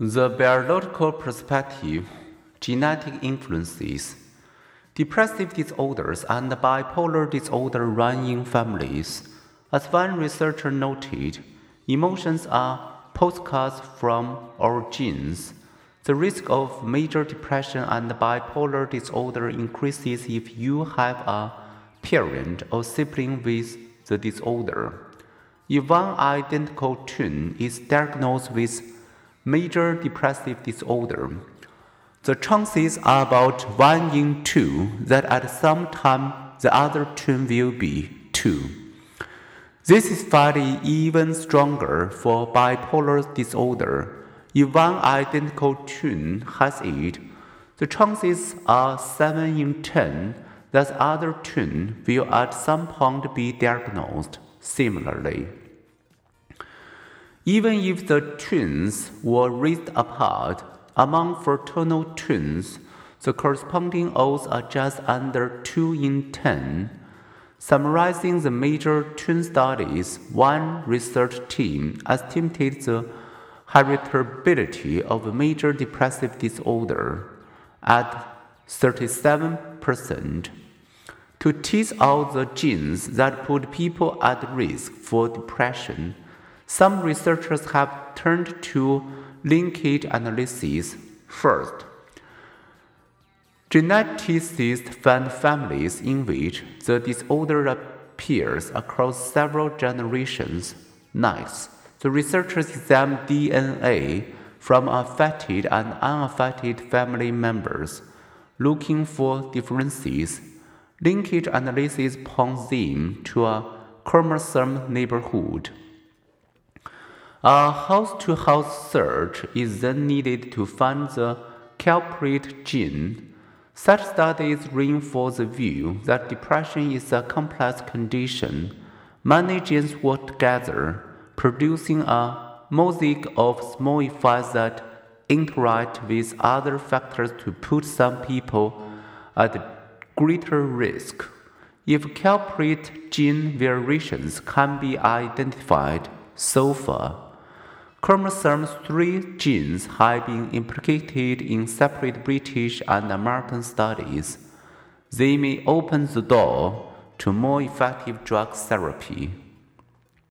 The biological perspective, genetic influences. Depressive disorders and bipolar disorder run in families. As one researcher noted, emotions are postcards from our genes. The risk of major depression and bipolar disorder increases if you have a parent or sibling with the disorder. If one identical twin is diagnosed with major depressive disorder, the chances are about 1 in 2 that at some time the other twin will be 2. This is fairly even stronger for bipolar disorder if one identical twin has it, the chances are 7 in 10 that the other twin will at some point be diagnosed similarly. Even if the twins were raised apart, among fraternal twins, the corresponding odds are just under 2 in 10. Summarizing the major twin studies, one research team estimated the heritability of major depressive disorder at 37%. To tease out the genes that put people at risk for depression, some researchers have turned to linkage analysis first. Geneticists found families in which the disorder appears across several generations. Next, the researchers examined DNA from affected and unaffected family members, looking for differences. Linkage analysis points them to a chromosome neighborhood. A house to house search is then needed to find the culprit gene. Such studies reinforce the view that depression is a complex condition. Many genes work together producing a mosaic of small effects that interact with other factors to put some people at greater risk. If culprit gene variations can be identified so far, chromosome 3 genes have been implicated in separate British and American studies. They may open the door to more effective drug therapy.